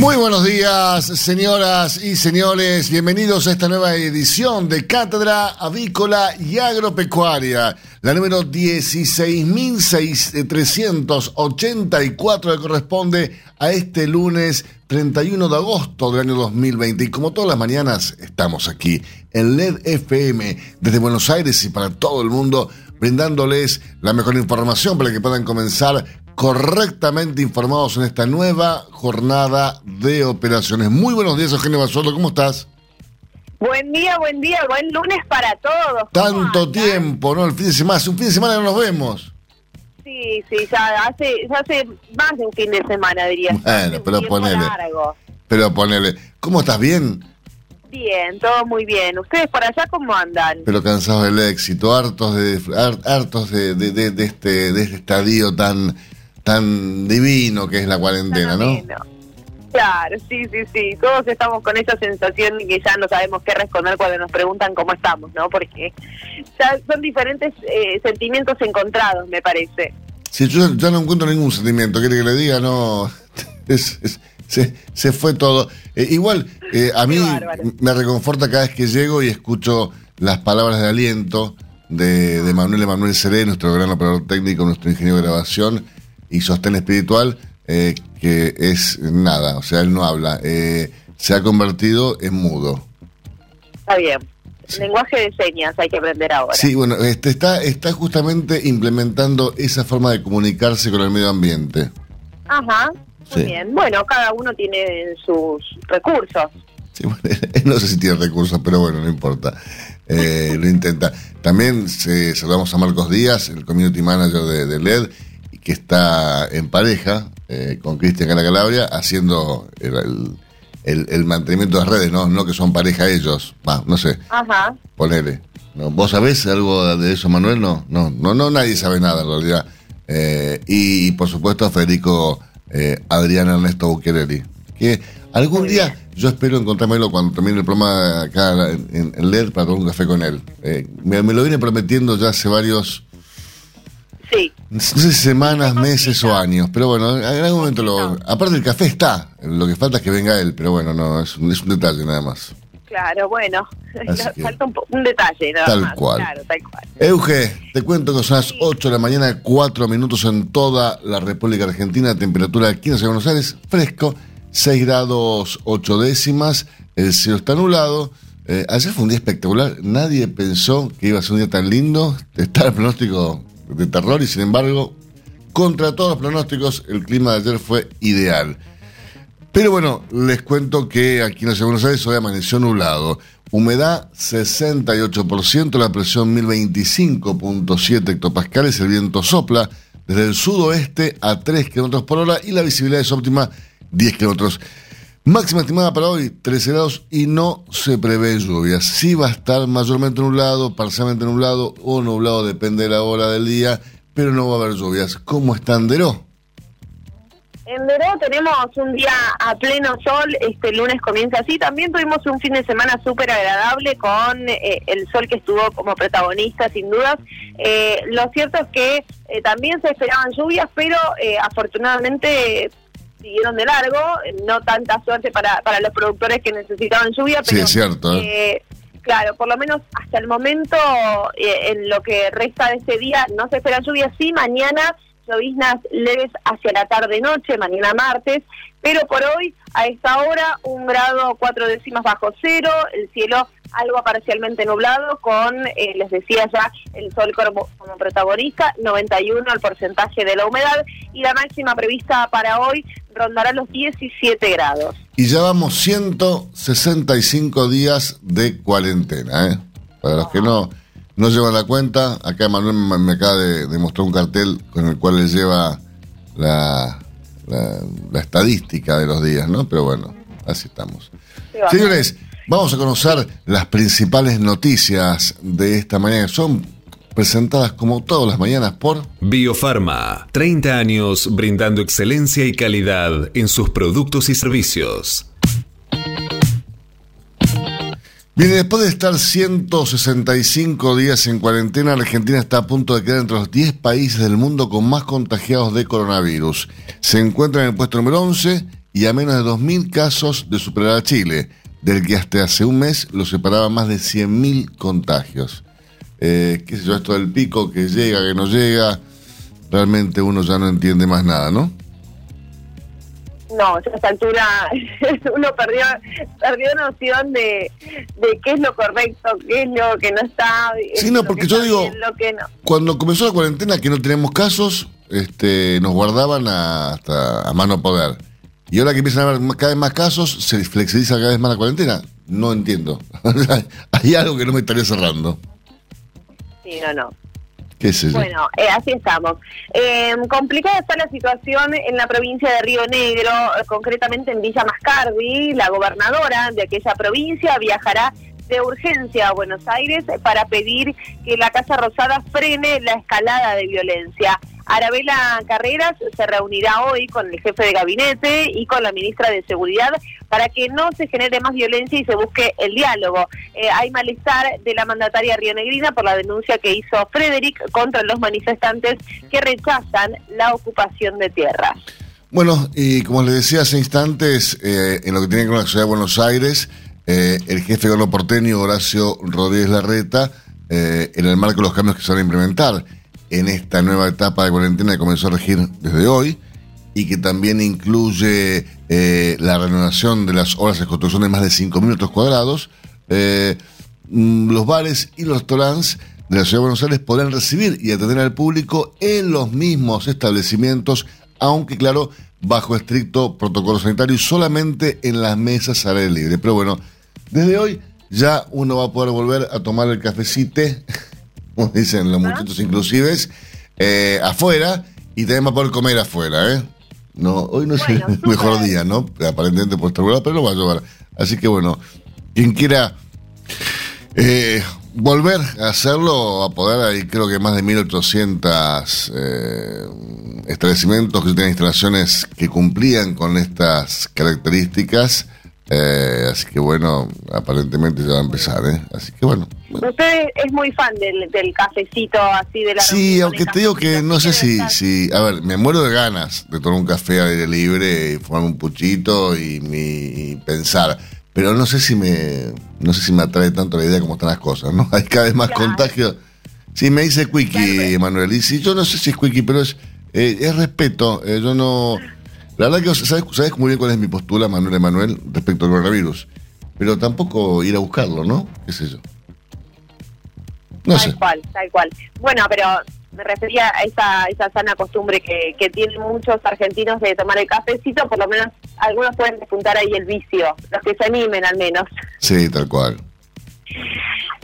Muy buenos días, señoras y señores. Bienvenidos a esta nueva edición de Cátedra Avícola y Agropecuaria, la número 16.384 que corresponde a este lunes 31 de agosto del año 2020. Y como todas las mañanas, estamos aquí en LED FM desde Buenos Aires y para todo el mundo, brindándoles la mejor información para que puedan comenzar correctamente informados en esta nueva jornada de operaciones. Muy buenos días, Eugenio Basualdo, ¿cómo estás? Buen día, buen día, buen lunes para todos. Tanto tiempo, ¿no? El fin de semana, un fin de semana no nos vemos. Sí, sí, ya hace, ya hace más de un fin de semana, diría. Bueno, pero ponele. Pero ponele. ¿Cómo estás? ¿Bien? Bien, todo muy bien. ¿Ustedes por allá cómo andan? Pero cansados del éxito, hartos de hartos de, de, de, este, de este estadio tan tan divino que es la cuarentena, ¿no? Claro, sí, sí, sí. Todos estamos con esa sensación de que ya no sabemos qué responder cuando nos preguntan cómo estamos, ¿no? Porque ya son diferentes eh, sentimientos encontrados, me parece. Sí, yo ya no encuentro ningún sentimiento. ¿Quiere que le diga? No. se, se, fue todo. Eh, igual, eh, a mí me reconforta cada vez que llego y escucho las palabras de aliento de, de Manuel Emanuel Seré, nuestro gran operador técnico, nuestro ingeniero de grabación y sostén espiritual, eh, que es nada, o sea, él no habla, eh, se ha convertido en mudo. Está bien. Lenguaje de señas hay que aprender ahora. Sí, bueno, este, está, está justamente implementando esa forma de comunicarse con el medio ambiente. Ajá, muy bien. Bueno, cada uno tiene sus recursos. Sí, bueno, no sé si tiene recursos, pero bueno, no importa. Eh, lo intenta. También saludamos a Marcos Díaz, el community manager de, de LED, que está en pareja eh, con Cristian Calabria haciendo el, el, mantenimiento de las redes, ¿no? No que son pareja ellos. Va, no sé. Ajá. Ponele. ¿No? ¿Vos sabés algo de eso, Manuel? No, no, no, no nadie sabe nada en realidad. Eh, y, por supuesto Federico eh, Adrián Ernesto Buquerelli. Que algún día yo espero encontrármelo cuando termine el programa acá en, en LED para tomar un café con él. me, me, lo viene prometiendo ya hace varios Sí. No sé si semanas, meses o años, pero bueno, en algún momento lo. Aparte, el café está, lo que falta es que venga él, pero bueno, no, es un, es un detalle nada más. Claro, bueno, falta un, detalle nada tal más. Cual. Claro, tal cual. Euge, te cuento que son las 8 de la mañana, 4 minutos en toda la República Argentina, temperatura aquí en Buenos Aires, fresco, 6 grados 8 décimas, el cielo está anulado. Eh, ayer fue un día espectacular, nadie pensó que iba a ser un día tan lindo, está el pronóstico de terror y sin embargo, contra todos los pronósticos, el clima de ayer fue ideal. Pero bueno, les cuento que aquí en la Buenos Aires hoy amaneció nublado. Humedad 68%, la presión 1025.7 hectopascales, el viento sopla desde el sudoeste a 3 kilómetros por hora y la visibilidad es óptima 10 kilómetros. Máxima estimada para hoy, 13 grados y no se prevé lluvia. Sí va a estar mayormente nublado, parcialmente nublado o nublado, depende de la hora del día, pero no va a haber lluvias. ¿Cómo está Deró? En Deró tenemos un día a pleno sol, este lunes comienza así. También tuvimos un fin de semana súper agradable con eh, el sol que estuvo como protagonista, sin dudas. Eh, lo cierto es que eh, también se esperaban lluvias, pero afortunadamente siguieron de largo, no tanta suerte para, para los productores que necesitaban lluvia, pero sí, es cierto, ¿eh? Eh, claro, por lo menos hasta el momento, eh, en lo que resta de este día, no se espera lluvia, sí, mañana lloviznas leves hacia la tarde-noche, mañana martes, pero por hoy, a esta hora, un grado cuatro décimas bajo cero, el cielo algo parcialmente nublado, con, eh, les decía ya, el sol como, como, protagonista, 91 el porcentaje de la humedad, y la máxima prevista para hoy rondará los 17 grados. Y ya vamos 165 días de cuarentena, ¿eh? Para los que no no llevan la cuenta. Acá Manuel me, acaba de, mostrar un cartel con el cual le lleva la, la, estadística de los días, ¿no? Pero bueno, así estamos. Señores, vamos a conocer las principales noticias de esta mañana. Son presentadas como todas las mañanas por Biofarma, 30 años brindando excelencia y calidad en sus productos y servicios. Bien, después de estar 165 días en cuarentena, Argentina está a punto de quedar entre los 10 países del mundo con más contagiados de coronavirus. Se encuentra en el puesto número 11 y a menos de 2.000 casos de superar a Chile, del que hasta hace un mes lo separaba más de 100.000 contagios. Eh, qué sé yo, esto del pico que llega, que no llega, realmente uno ya no entiende más nada, ¿no? no, a esta altura uno perdió perdió noción de, de qué es lo correcto, qué es lo que no está. Sí, no, porque yo digo, cuando comenzó la cuarentena que no tenemos casos, este, nos guardaban hasta a mano poder. Y ahora que empiezan a haber cada vez más casos, se flexibiliza cada vez más la cuarentena. No entiendo. Hay algo que no me estaría cerrando. Sí, no, no. Bueno, eh, así estamos. Eh, complicada está la situación en la provincia de Río Negro, eh, concretamente en Villa Mascardi. La gobernadora de aquella provincia viajará de urgencia a Buenos Aires para pedir que la Casa Rosada frene la escalada de violencia. Arabela Carreras se reunirá hoy con el jefe de gabinete y con la ministra de Seguridad para que no se genere más violencia y se busque el diálogo. Eh, hay malestar de la mandataria rionegrina por la denuncia que hizo Frederick contra los manifestantes que rechazan la ocupación de tierra. Bueno, y como les decía hace instantes, eh, en lo que tiene que ver con la ciudad de Buenos Aires, eh, el jefe de porteño, Horacio Rodríguez Larreta, en el marco de los cambios que se van a implementar en esta nueva etapa de cuarentena que comenzó a regir desde hoy y que también incluye eh, la renovación de las horas de construcción de más de 5.000 metros cuadrados, eh, mm, los bares y los restaurantes de la Ciudad de Buenos Aires podrán recibir y atender al público en los mismos establecimientos, aunque claro, bajo estricto protocolo sanitario y solamente en las mesas al aire libre. Pero bueno, desde hoy ya uno va a poder volver a tomar el cafecito como dicen los muchachos inclusive, eh, afuera y también va a poder comer afuera, ¿eh? No, hoy no es el mejor día, ¿no? Aparentemente por estar pero lo va a llevar. Así que bueno, quien quiera eh, volver a hacerlo, a poder, hay creo que más de 1800 eh, establecimientos que tienen instalaciones que cumplían con estas características. Eh, así que bueno, aparentemente ya va a empezar, ¿eh? Así que bueno. Usted es muy fan del, cafecito así de la Sí, aunque te digo que no sé si, si, a ver, me muero de ganas de tomar un café al aire libre, y fumar un puchito y, mi, pensar, pero no sé si me, no sé si me atrae tanto la idea como están las cosas, ¿no? Hay cada vez más contagios. Sí, me dice Quickie, Emanuel, y si yo no sé si es Quickie, pero es, eh, es respeto, eh, yo no la verdad que sabes, sabes muy bien cuál es mi postura, Manuel Emanuel, respecto al coronavirus. Pero tampoco ir a buscarlo, ¿no? ¿Qué sé yo? No tal cual, tal cual. Bueno, pero me refería a esa, esa sana costumbre que, que tienen muchos argentinos de tomar el cafecito, por lo menos algunos pueden despuntar ahí el vicio, los que se animen al menos. Sí, tal cual.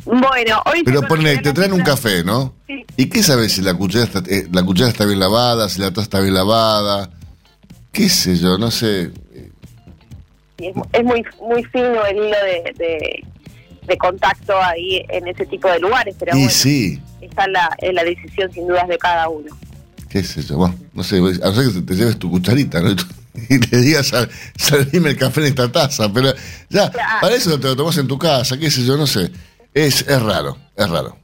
Bueno, hoy... Pero pone, te traen un café, ¿no? Sí. ¿Y qué sabes si la cuchara está, eh, la cuchara está bien lavada, si la taza está bien lavada? Qué sé yo, no sé. es, muy muy fino el hilo de, de, contacto ahí en ese tipo de lugares, pero bueno, sí. está la, en la decisión sin dudas de cada uno. Qué sé yo, bueno, no sé, a no ser que te lleves tu cucharita, ¿no? y le digas, salime el café en esta taza, pero ya, para eso te lo tomas en tu casa, qué sé yo, no sé. Es, es raro, es raro.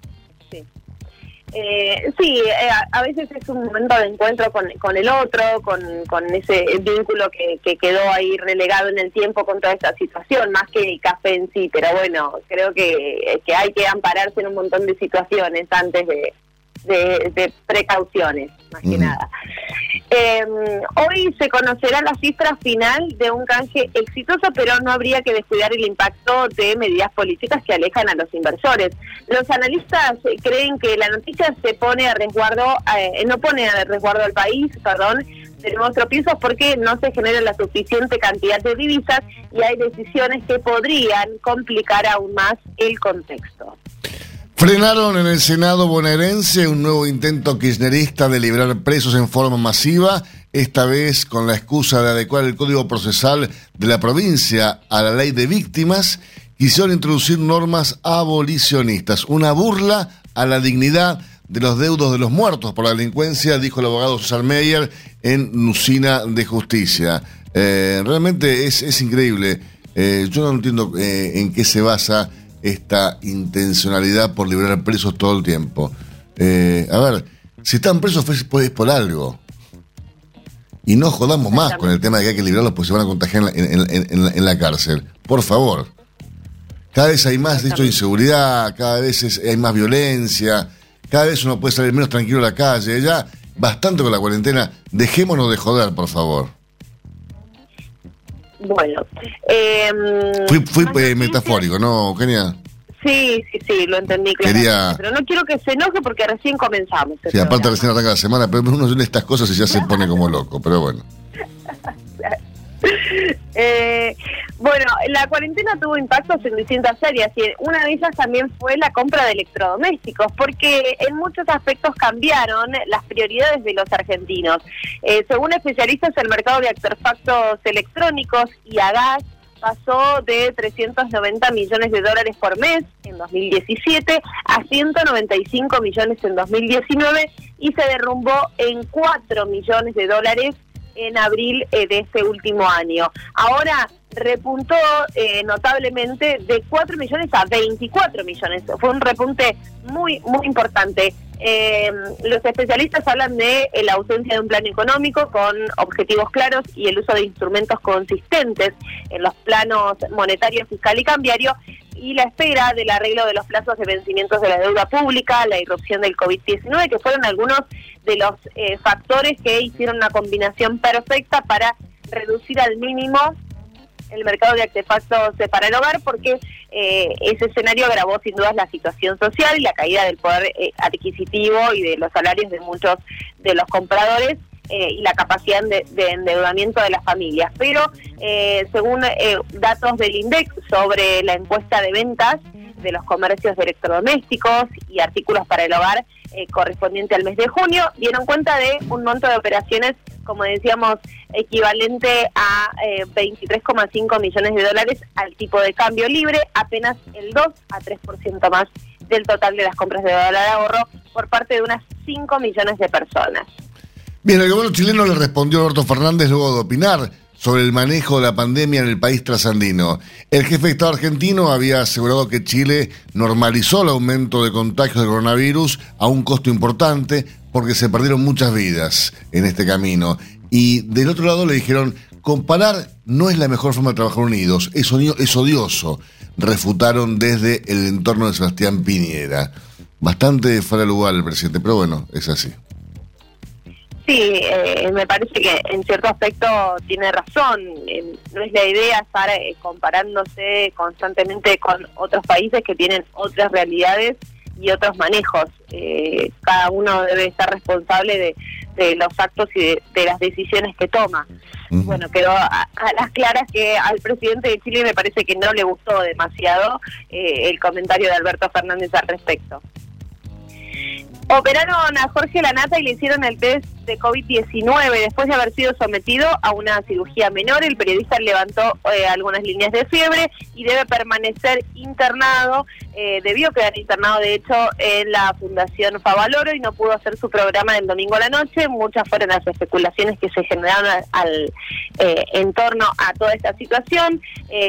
Eh, sí, eh, a, veces es un momento de encuentro con, con el otro, con, con ese vínculo que, que, quedó ahí relegado en el tiempo con toda esta situación, más que el café en sí, pero bueno, creo que, que hay que ampararse en un montón de situaciones antes de, de, precauciones, más que nada. Eh, hoy se conocerá la cifra final de un canje exitoso, pero no habría que descuidar el impacto de medidas políticas que alejan a los inversores. Los analistas creen que la noticia se pone a resguardo, eh, no pone a resguardo al país, perdón, de nuevos tropiezos porque no se genera la suficiente cantidad de divisas y hay decisiones que podrían complicar aún más el contexto. Frenaron en el Senado bonaerense un nuevo intento kirchnerista de liberar presos en forma masiva, esta vez con la excusa de adecuar el código procesal de la provincia a la ley de víctimas, quisieron introducir normas abolicionistas, una burla a la dignidad de los deudos de los muertos por la delincuencia, dijo el abogado César Meyer en Nucina de Justicia. Eh, realmente es, es increíble. Eh, yo no entiendo eh, en qué se basa esta intencionalidad por liberar presos todo el tiempo. Eh, a ver, si están presos pues, es por algo. Y no jodamos más con el tema de que hay que liberarlos porque se van a contagiar en la, cárcel. Por favor. Cada vez hay más, de hecho, inseguridad, cada vez hay más violencia, cada vez uno puede salir menos tranquilo a la calle. Ya, bastante con la cuarentena. Dejémonos de joder, por favor. Bueno. Eh, fui, eh, metafórico, ¿no, Eugenia? Sí, sí, sí, lo entendí Quería... Pero no quiero que se enoje porque recién comenzamos. Sí, aparte recién arranca la semana, pero uno de estas cosas y ya se pone como loco, pero bueno. eh, bueno, la cuarentena tuvo impactos en distintas áreas y una de ellas también fue la compra de electrodomésticos, porque en muchos aspectos cambiaron las prioridades de los argentinos. Eh, según especialistas, el mercado de artefactos electrónicos y a gas pasó de 390 millones de dólares por mes en 2017 a 195 millones en 2019 y se derrumbó en 4 millones de dólares en abril eh, de este último año. Ahora repuntó eh, notablemente de 4 millones a 24 millones. Fue un repunte muy, muy importante. Eh, los especialistas hablan de la ausencia de un plan económico con objetivos claros y el uso de instrumentos consistentes en los planos monetario, fiscal y cambiario y la espera del arreglo de los plazos de vencimientos de la deuda pública, la irrupción del COVID-19, que fueron algunos de los eh, factores que hicieron una combinación perfecta para reducir al mínimo el mercado de artefactos para el hogar, porque eh, ese escenario agravó sin duda la situación social y la caída del poder eh, adquisitivo y de los salarios de muchos de los compradores eh, y la capacidad de, endeudamiento de las familias. Pero eh, según datos del INDEX sobre la encuesta de ventas de los comercios de electrodomésticos y artículos para el hogar correspondiente al mes de junio, dieron cuenta de un monto de operaciones, como decíamos, equivalente a 23,5 millones de dólares al tipo de cambio libre, apenas el 2 a 3% más del total de las compras de dólar ahorro por parte de unas 5 millones de personas. Bien, el gobierno chileno le respondió a Alberto Fernández luego de opinar sobre el manejo de la pandemia en el país trasandino. El jefe de Estado argentino había asegurado que Chile normalizó el aumento de contagios de coronavirus a un costo importante porque se perdieron muchas vidas en este camino. Y del otro lado le dijeron, comparar no es la mejor forma de trabajar unidos, es, odioso, refutaron desde el entorno de Sebastián Piñera. Bastante fuera de lugar el presidente, pero bueno, es así. Sí, eh, me parece que en cierto aspecto tiene razón. no es la idea estar eh, comparándose constantemente con otros países que tienen otras realidades y otros manejos. Eh, cada uno debe estar responsable de, los actos y de, las decisiones que toma. Bueno, quedó a, las claras que al presidente de Chile me parece que no le gustó demasiado el comentario de Alberto Fernández al respecto. Operaron a Jorge Lanata y le hicieron el test de COVID-19 después de haber sido sometido a una cirugía menor. El periodista levantó eh, algunas líneas de fiebre y debe permanecer internado. Eh, debió quedar internado, de hecho, en la Fundación Favaloro y no pudo hacer su programa el domingo a la noche. Muchas fueron las especulaciones que se generaron al, eh, en torno a toda esta situación.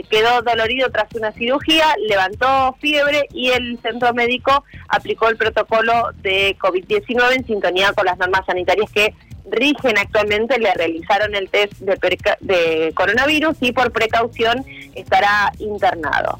quedó dolorido tras una cirugía, levantó fiebre y el centro médico aplicó el protocolo de COVID-19 en sintonía con las normas sanitarias que rigen actualmente le realizaron el test de, coronavirus y por precaución estará internado.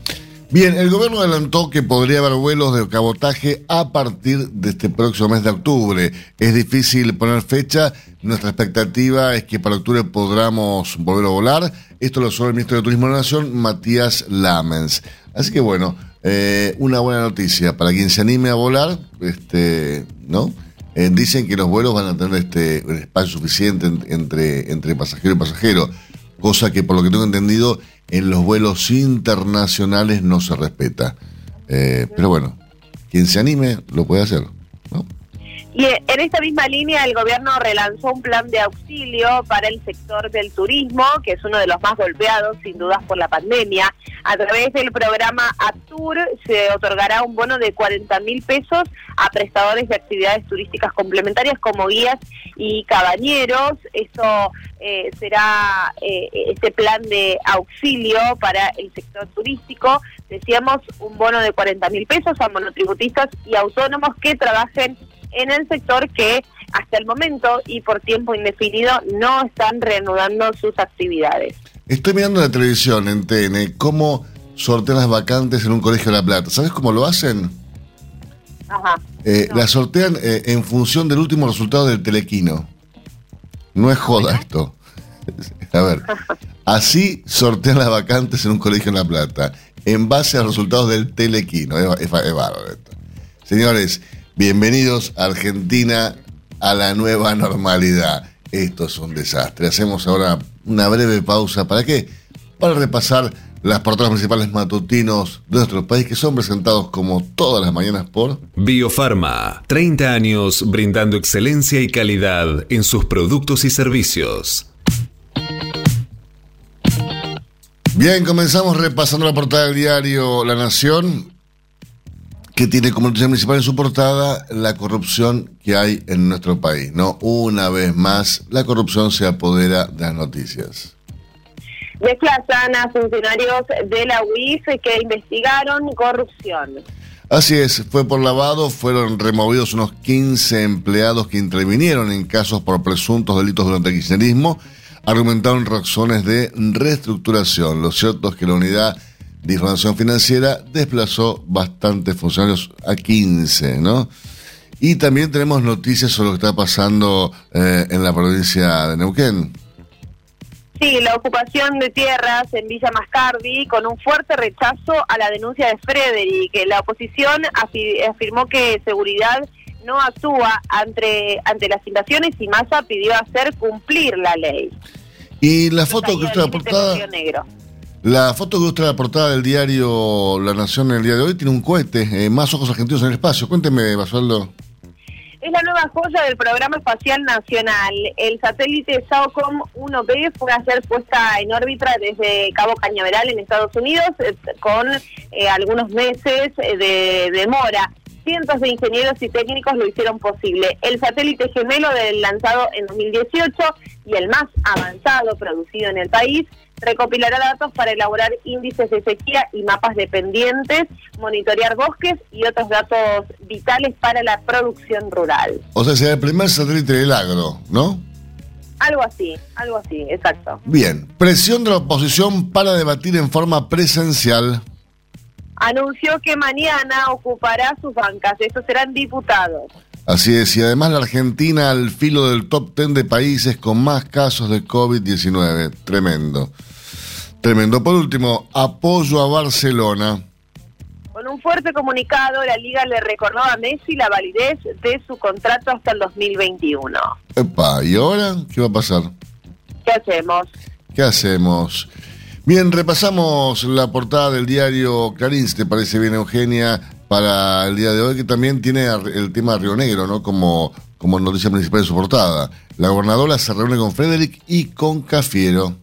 Bien, el gobierno adelantó que podría haber vuelos de cabotaje a partir de este próximo mes de octubre. Es difícil poner fecha. Nuestra expectativa es que para octubre podamos volver a volar. Esto lo sabe el ministro de Turismo de la Nación, Matías Lamens. Así que bueno, eh, una buena noticia para quien se anime a volar, este, ¿no? Eh, dicen que los vuelos van a tener este espacio suficiente entre, entre pasajero y pasajero, cosa que por lo que tengo entendido en los vuelos internacionales no se respeta. Eh, pero bueno, quien se anime lo puede hacer. Y en esta misma línea el gobierno relanzó un plan de auxilio para el sector del turismo, que es uno de los más golpeados sin dudas por la pandemia. A través del programa Aptur se otorgará un bono de 40 mil pesos a prestadores de actividades turísticas complementarias como guías y cabañeros. Esto eh, será eh, este plan de auxilio para el sector turístico. Decíamos un bono de 40 mil pesos a monotributistas y autónomos que trabajen en el sector que hasta el momento y por tiempo indefinido no están reanudando sus actividades. Estoy mirando la televisión en TN cómo sortean las vacantes en un colegio de La Plata. ¿Sabes cómo lo hacen? Ajá. Eh, Las sortean eh, en función del último resultado del telequino. No es joda esto. A ver, así sortean las vacantes en un colegio en La Plata, en base a los resultados del telequino. Es, es, es bárbaro esto. Señores, Bienvenidos a Argentina a la nueva normalidad. Esto es un desastre. Hacemos ahora una breve pausa. ¿Para qué? Para repasar las portadas principales matutinos de nuestro país que son presentados como todas las mañanas por Biofarma. 30 años brindando excelencia y calidad en sus productos y servicios. Bien, comenzamos repasando la portada del diario La Nación que tiene como noticia principal en su portada la corrupción que hay en nuestro país. No, una vez más, la corrupción se apodera de las noticias. Desplazan a funcionarios de la UIF que investigaron corrupción. Así es, fue por lavado, fueron removidos unos 15 empleados que intervinieron en casos por presuntos delitos durante el kirchnerismo, argumentaron razones de reestructuración. Lo cierto es que la unidad de información financiera desplazó bastantes funcionarios a 15, ¿no? Y también tenemos noticias sobre lo que está pasando eh, en la provincia de Neuquén. Sí, la ocupación de tierras en Villa Mascardi con un fuerte rechazo a la denuncia de Frederick. La oposición afirmó que seguridad no actúa ante, ante las invasiones y Massa pidió hacer cumplir la ley. Y la foto que está aportada... La foto que muestra la portada del diario La Nación en el día de hoy tiene un cohete, eh, más ojos argentinos en el espacio. Cuénteme, Basualdo. Es la nueva joya del Programa Espacial Nacional. El satélite SAOCOM 1B fue a ser puesta en órbita desde Cabo Cañaveral en Estados Unidos eh, con eh, algunos meses de demora. Cientos de ingenieros y técnicos lo hicieron posible. El satélite gemelo del lanzado en 2018 y el más avanzado producido en el país recopilará datos para elaborar índices de sequía y mapas dependientes, monitorear bosques y otros datos vitales para la producción rural. O sea, será el primer satélite del agro, ¿no? Algo así, algo así, exacto. Bien, presión de la oposición para debatir en forma presencial. Anunció que mañana ocupará sus bancas, estos serán diputados. Así es, y además la Argentina al filo del top 10 de países con más casos de COVID-19. Tremendo. Tremendo. Por último, apoyo a Barcelona. Con un fuerte comunicado, la liga le recordó a Messi la validez de su contrato hasta el 2021. Epa, ¿y ahora qué va a pasar? ¿Qué hacemos? ¿Qué hacemos? Bien, repasamos la portada del diario Clarín, te parece bien, Eugenia, para el día de hoy, que también tiene el tema de Río Negro, ¿no? Como, como noticia principal de su portada. La gobernadora se reúne con Frederick y con Cafiero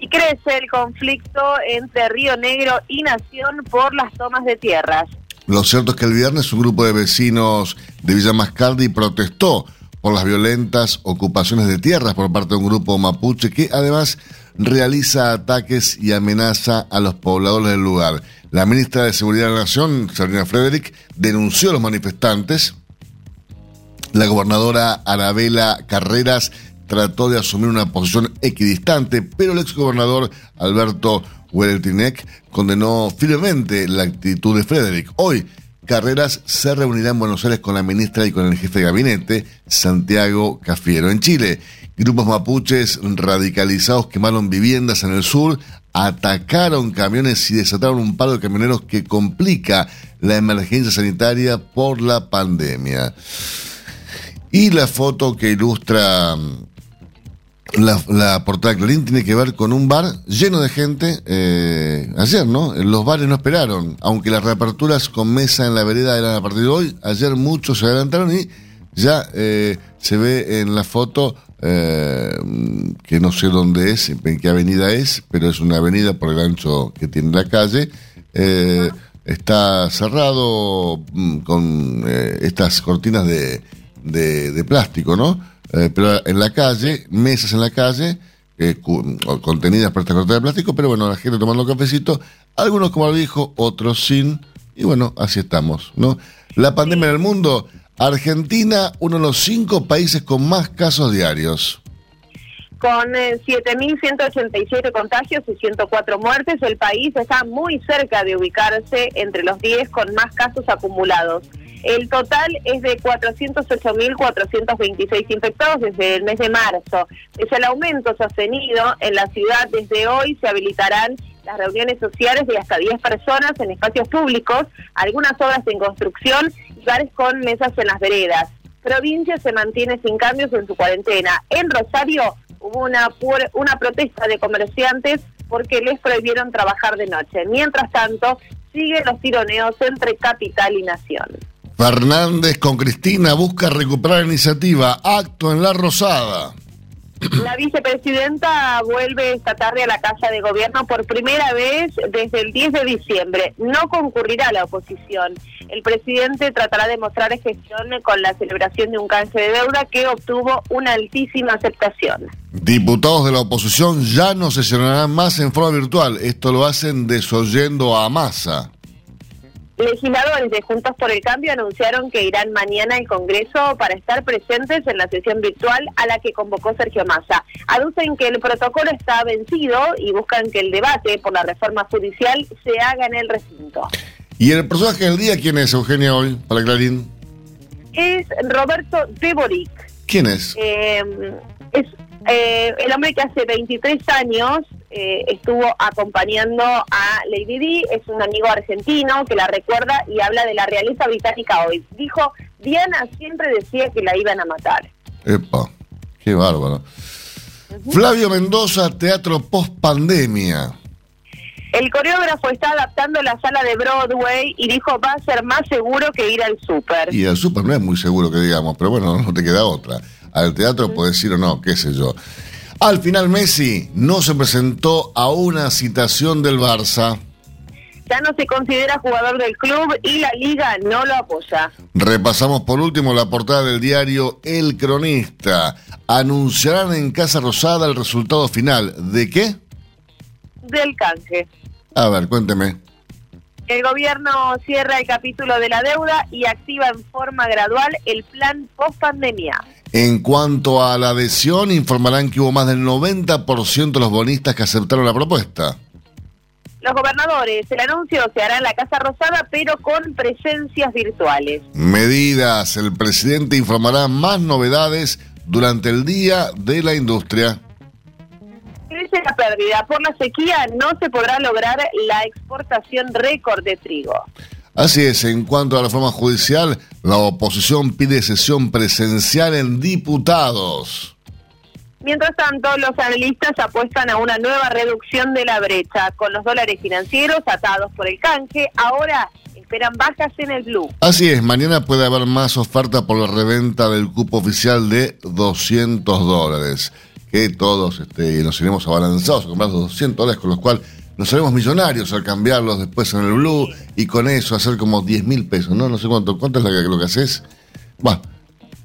y crece el conflicto entre Río Negro y Nación por las tomas de tierras. Lo cierto es que el viernes un grupo de vecinos de Villa Mascardi protestó por las violentas ocupaciones de tierras por parte de un grupo mapuche que además realiza ataques y amenaza a los pobladores del lugar. La ministra de Seguridad de la Nación, Sabrina Frederick, denunció a los manifestantes. La gobernadora Arabela Carreras trató de asumir una posición equidistante, pero el exgobernador Alberto Hueltinec condenó firmemente la actitud de Frederick. Hoy, Carreras se reunirá en Buenos Aires con la ministra y con el jefe de gabinete, Santiago Cafiero. En Chile, grupos mapuches radicalizados quemaron viviendas en el sur, atacaron camiones y desataron un paro de camioneros que complica la emergencia sanitaria por la pandemia. Y la foto que ilustra la, portada de Clarín tiene que ver con un bar lleno de gente eh, ayer, ¿no? Los bares no esperaron, aunque las reaperturas con mesa en la vereda eran a partir de hoy, ayer muchos se adelantaron y ya eh, se ve en la foto, eh, que no sé dónde es, en qué avenida es, pero es una avenida por el ancho que tiene la calle, está cerrado mm, con estas cortinas de, de plástico, ¿no? Eh, pero en la calle, mesas en la calle, eh, contenidas por esta cortina de plástico, pero bueno, la gente tomando cafecito, algunos como dijo, otros sin, y bueno, así estamos, ¿no? La pandemia en el mundo, Argentina, uno de los cinco países con más casos diarios. Con 7.187 eh, contagios y 104 muertes, el país está muy cerca de ubicarse entre los 10 con más casos acumulados. El total es de 408.426 infectados desde el mes de marzo. Es el aumento sostenido en la ciudad, desde hoy se habilitarán las reuniones sociales de hasta 10 personas en espacios públicos, algunas obras en construcción y bares con mesas en las veredas. Provincia se mantiene sin cambios en su cuarentena. En Rosario hubo una, una protesta de comerciantes porque les prohibieron trabajar de noche. Mientras tanto, siguen los tironeos entre capital y nación. Fernández con Cristina busca recuperar iniciativa. Acto en La Rosada. La vicepresidenta vuelve esta tarde a la Casa de Gobierno por primera vez desde el 10 de diciembre. No concurrirá la oposición. El presidente tratará de mostrar gestión con la celebración de un canje de deuda que obtuvo una altísima aceptación. Diputados de la oposición ya no sesionarán más en forma virtual. Esto lo hacen desoyendo a Massa. Legisladores de Juntos por el Cambio anunciaron que irán mañana al Congreso para estar presentes en la sesión virtual a la que convocó Sergio Massa. Aducen que el protocolo está vencido y buscan que el debate por la reforma judicial se haga en el recinto. ¿Y el personaje del día quién es, Eugenia, hoy, para Clarín? Es Roberto Deboric. ¿Quién es? Eh, es eh, el hombre que hace 23 años eh, estuvo acompañando a Lady Di, es un amigo argentino que la recuerda y habla de la realeza británica hoy. Dijo, Diana siempre decía que la iban a matar. Epa, qué bárbaro. Flavio Mendoza, teatro post pandemia. El coreógrafo está adaptando la sala de Broadway y dijo va a ser más seguro que ir al súper. Y el súper no es muy seguro que digamos, pero bueno, no te queda otra. Al teatro puedes ir o no, qué sé yo. Al final Messi no se presentó a una citación del Barça. Ya no se considera jugador del club y la liga no lo apoya. Repasamos por último la portada del diario El Cronista. Anunciarán en Casa Rosada el resultado final. ¿De qué? Del canje. A ver, cuénteme. El gobierno cierra el capítulo de la deuda y activa en forma gradual el plan post pandemia. En cuanto a la adhesión, informarán que hubo más del 90% de los bonistas que aceptaron la propuesta. Los gobernadores, el anuncio se hará en la Casa Rosada, pero con presencias virtuales. Medidas, el presidente informará más novedades durante el Día de la Industria. Crece la pérdida. Por la sequía no se podrá lograr la exportación récord de trigo. Así es, en cuanto a la reforma judicial, la oposición pide sesión presencial en diputados. Mientras tanto, los analistas apuestan a una nueva reducción de la brecha, con los dólares financieros atados por el canje. Ahora esperan bajas en el blue. Así es, mañana puede haber más oferta por la reventa del cupo oficial de 200 dólares. Que todos este, nos iremos abalanzados a comprar los 200 dólares, con los cuales nos haremos millonarios al cambiarlos después en el blue y con eso hacer como 10 mil pesos, ¿no? No sé cuánto, cuánto es lo que, lo que haces. Bueno,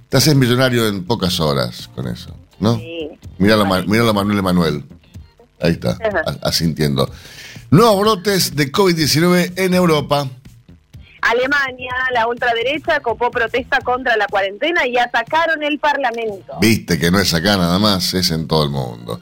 te haces millonario en pocas horas con eso, ¿no? Sí. Míralo, a Manuel Emanuel. Ahí está, asintiendo. Nuevos brotes de COVID-19 en Europa. Alemania, la ultraderecha copó protesta contra la cuarentena y atacaron el Parlamento. Viste que no es acá nada más, es en todo el mundo.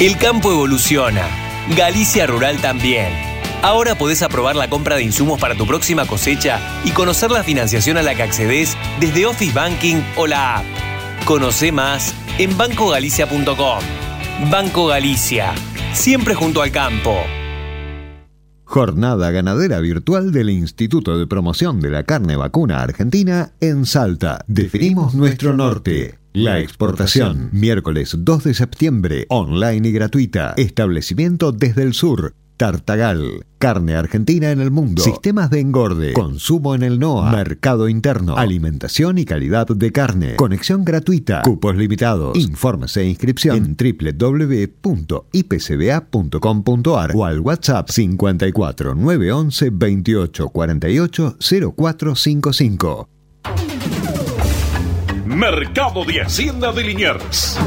El campo evoluciona. Galicia Rural también. Ahora podés aprobar la compra de insumos para tu próxima cosecha y conocer la financiación a la que accedes desde Office Banking o la app. Conoce más en bancogalicia.com. Banco Galicia. Siempre junto al campo. Jornada ganadera virtual del Instituto de Promoción de la Carne Vacuna Argentina en Salta. Definimos nuestro norte. La exportación. Miércoles 2 de septiembre. Online y gratuita. Establecimiento desde el sur. Tartagal. Carne argentina en el mundo. Sistemas de engorde. Consumo en el NOA. Mercado interno. Alimentación y calidad de carne. Conexión gratuita. Cupos limitados. Informes e inscripción en www.ipcba.com.ar o al WhatsApp 54 911 28 48 0455. Mercado de Hacienda de Liniers.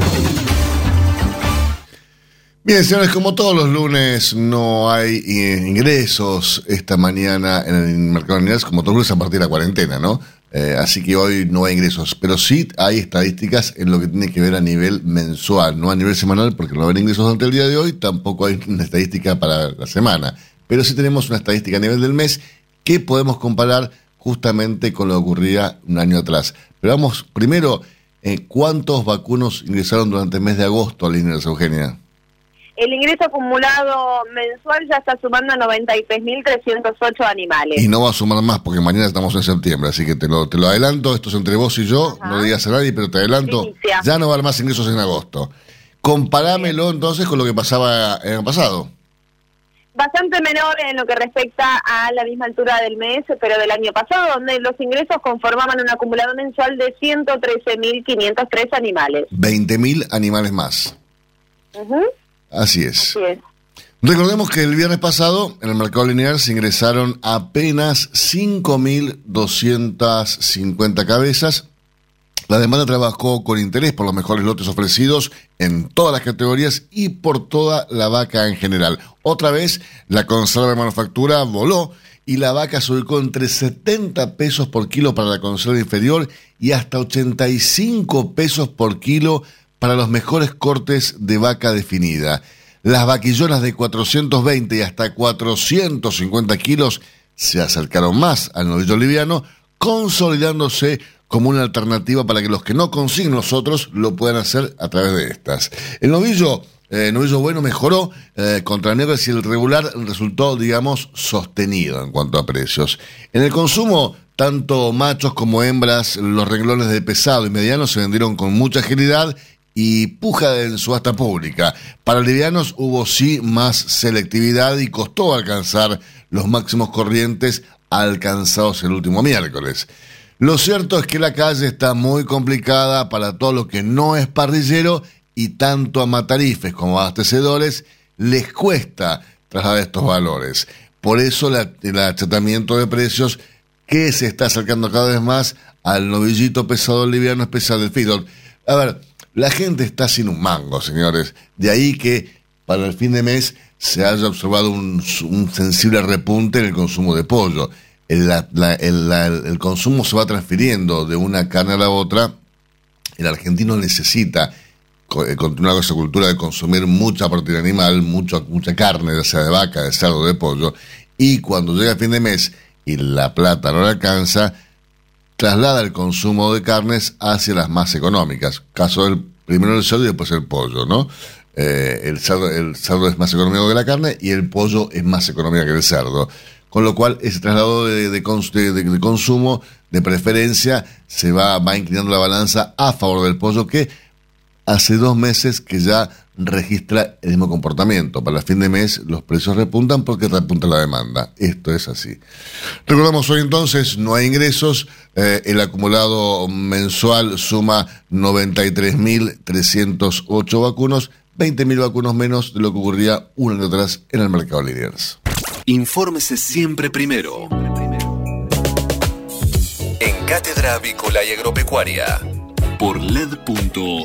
Bien, señores, como todos los lunes no hay eh, ingresos esta mañana en el mercado de como todos los lunes a partir de la cuarentena, ¿no? Eh, así que hoy no hay ingresos, pero sí hay estadísticas en lo que tiene que ver a nivel mensual, no a nivel semanal, porque no haber ingresos durante el día de hoy, tampoco hay una estadística para la semana, pero sí tenemos una estadística a nivel del mes que podemos comparar justamente con lo que ocurría un año atrás. Pero vamos, primero, eh, ¿cuántos vacunos ingresaron durante el mes de agosto a Liniers, Eugenia? El ingreso acumulado mensual ya está sumando a 93.308 animales. Y no va a sumar más porque mañana estamos en septiembre, así que te lo, te lo adelanto, esto es entre vos y yo, no le digas a nadie, pero te adelanto, ya no va a haber más ingresos en agosto. Comparámelo entonces con lo que pasaba en el pasado. Bastante menor en lo que respecta a la misma altura del mes, pero del año pasado, donde los ingresos conformaban un acumulado mensual de 113.503 animales. 20.000 animales más. Así es. Recordemos que el viernes pasado en el mercado lineal se ingresaron apenas 5.250 cabezas. La demanda trabajó con interés por los mejores lotes ofrecidos en todas las categorías y por toda la vaca en general. Otra vez, la conserva de manufactura voló y la vaca se ubicó entre 70 pesos por kilo para la conserva inferior y hasta 85 pesos por kilo para los mejores cortes de vaca definida. Las vaquillonas de 420 y hasta 450 kilos se acercaron más al novillo liviano, consolidándose como una alternativa para que los que no consiguen los otros lo puedan hacer a través de estas. El novillo, eh, novillo bueno mejoró eh, contra negras y el regular resultó, digamos, sostenido en cuanto a precios. En el consumo, tanto machos como hembras, los renglones de pesado y mediano se vendieron con mucha agilidad y puja en subasta pública. Para livianos hubo sí más selectividad y costó alcanzar los máximos corrientes alcanzados el último miércoles. Lo cierto es que la calle está muy complicada para todo lo que no es parrillero y tanto a matarifes como abastecedores les cuesta trasladar estos valores. Por eso el achatamiento de precios que se está acercando cada vez más al novillito pesado liviano especial del feedlot. A ver, la gente está sin un mango, señores. De ahí que para el fin de mes se haya observado un, sensible repunte en el consumo de pollo. El, consumo se va transfiriendo de una carne a la otra. El argentino necesita eh, continuar con esa cultura de consumir mucha proteína animal, mucha, mucha carne, ya sea de vaca, de cerdo, de pollo. Y cuando llega el fin de mes y la plata no le alcanza, traslada el consumo de carnes hacia las más económicas. Caso del primero el cerdo y después el pollo, ¿no? Eh, el, cerdo, es más económico que la carne y el pollo es más económico que el cerdo. Con lo cual, ese traslado de, de, consumo, de preferencia, se va, va inclinando la balanza a favor del pollo, que hace dos meses que ya registra el mismo comportamiento. Para el fin de mes los precios repuntan porque repunta la demanda. Esto es así. Recordamos hoy entonces, no hay ingresos. Eh, el acumulado mensual suma 93.308 vacunos, 20.000 vacunos menos de lo que ocurría un año atrás en el mercado Liniers. Infórmese siempre primero. En Cátedra Avícola y Agropecuaria. Por LED.fm.